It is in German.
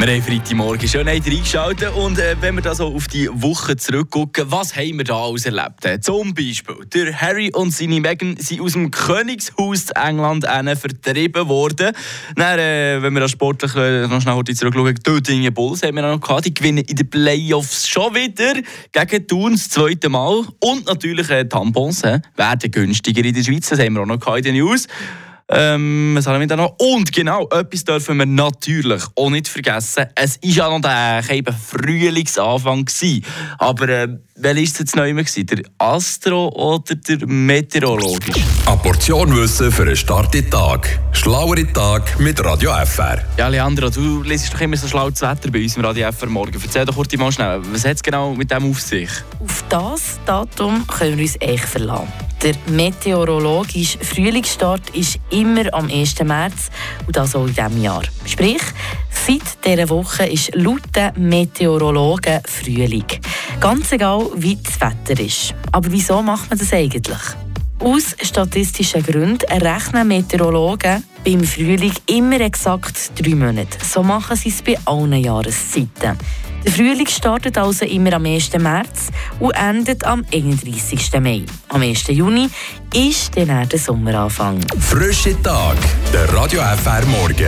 Wir haben Freitagmorgen schon reingeschaltet und äh, wenn wir da so auf die Woche zurückgucken, was haben wir da alles erlebt? Äh, zum Beispiel, der Harry und seine Meghan sind aus dem Königshaus in England vertrieben worden. Dann, äh, wenn wir das sportlich äh, noch schnell zurückschauen, die Dödingen Bulls haben wir noch gehabt, die gewinnen in den Playoffs schon wieder gegen Thun das zweite Mal und natürlich äh, Tampons werden günstiger in der Schweiz, das haben wir auch noch gehabt in den News. Ähm, was haben wir da noch? Und genau, etwas dürfen wir natürlich auch nicht vergessen. Es war ja noch der Frühlingsanfang. Aber äh, wer war es jetzt neu? Gewesen? Der Astro oder der Meteorologisch? Eine Portion Wissen für einen starken Tag. Schlauere Tag mit Radio FR. Ja, Leandro, du liest doch immer so schlaues Wetter bei uns im Radio FR morgen. Erzähl doch kurz mal schnell, was hat es genau mit dem auf sich? Auf das Datum können wir uns echt verlassen. Der meteorologische Frühlingsstart ist immer am 1. März und das auch in diesem Jahr. Sprich, seit dieser Woche ist laut den Meteorologen Frühling. Ganz egal, wie das Wetter ist. Aber wieso macht man das eigentlich? Aus statistischen Gründen rechnen Meteorologen beim Frühling immer exakt drei Monate. So machen sie es bei allen Jahreszeiten. Der Frühling startet also immer am 1. März und endet am 31. Mai. Am 1. Juni ist dann der Sommeranfang. Frische Tag, der Radio FR Morgen.